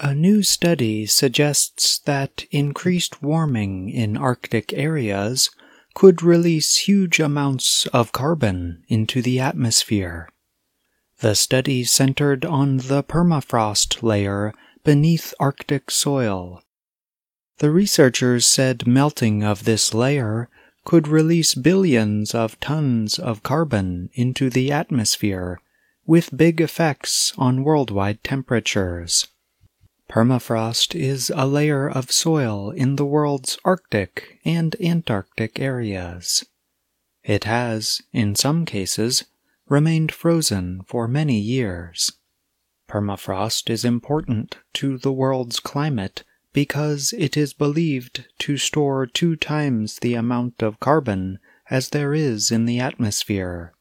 A new study suggests that increased warming in Arctic areas could release huge amounts of carbon into the atmosphere. The study centered on the permafrost layer beneath Arctic soil. The researchers said melting of this layer could release billions of tons of carbon into the atmosphere with big effects on worldwide temperatures. Permafrost is a layer of soil in the world's Arctic and Antarctic areas. It has, in some cases, remained frozen for many years. Permafrost is important to the world's climate because it is believed to store two times the amount of carbon as there is in the atmosphere.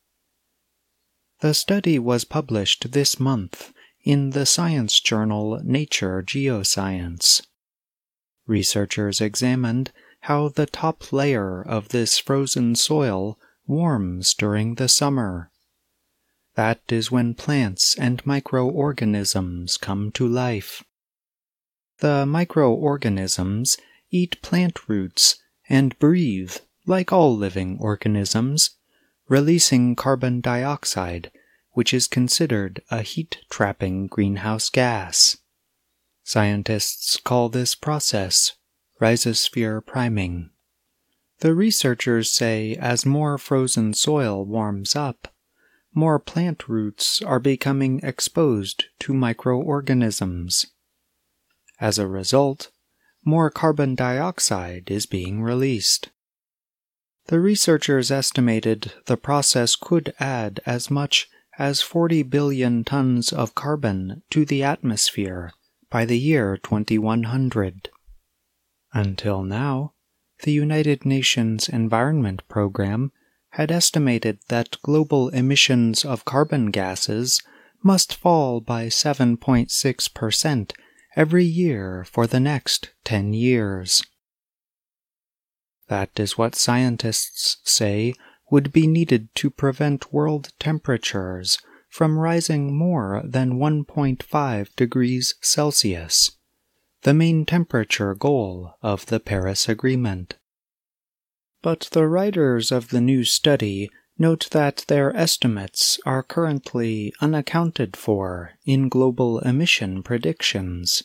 The study was published this month in the science journal Nature Geoscience. Researchers examined how the top layer of this frozen soil warms during the summer. That is when plants and microorganisms come to life. The microorganisms eat plant roots and breathe like all living organisms, releasing carbon dioxide which is considered a heat trapping greenhouse gas. Scientists call this process rhizosphere priming. The researchers say as more frozen soil warms up, more plant roots are becoming exposed to microorganisms. As a result, more carbon dioxide is being released. The researchers estimated the process could add as much as 40 billion tons of carbon to the atmosphere by the year 2100. Until now, the United Nations Environment Program had estimated that global emissions of carbon gases must fall by 7.6% every year for the next 10 years. That is what scientists say would be needed to prevent world temperatures from rising more than 1.5 degrees Celsius, the main temperature goal of the Paris Agreement. But the writers of the new study note that their estimates are currently unaccounted for in global emission predictions.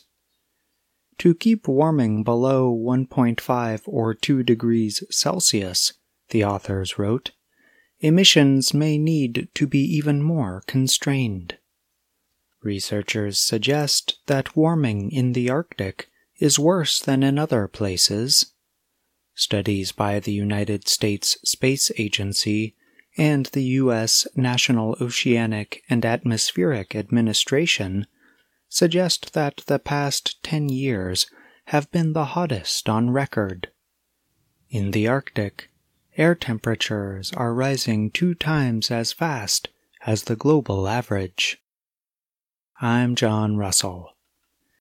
To keep warming below 1.5 or 2 degrees Celsius the authors wrote, emissions may need to be even more constrained. Researchers suggest that warming in the Arctic is worse than in other places. Studies by the United States Space Agency and the U.S. National Oceanic and Atmospheric Administration suggest that the past 10 years have been the hottest on record. In the Arctic, air temperatures are rising two times as fast as the global average. I'm John Russell.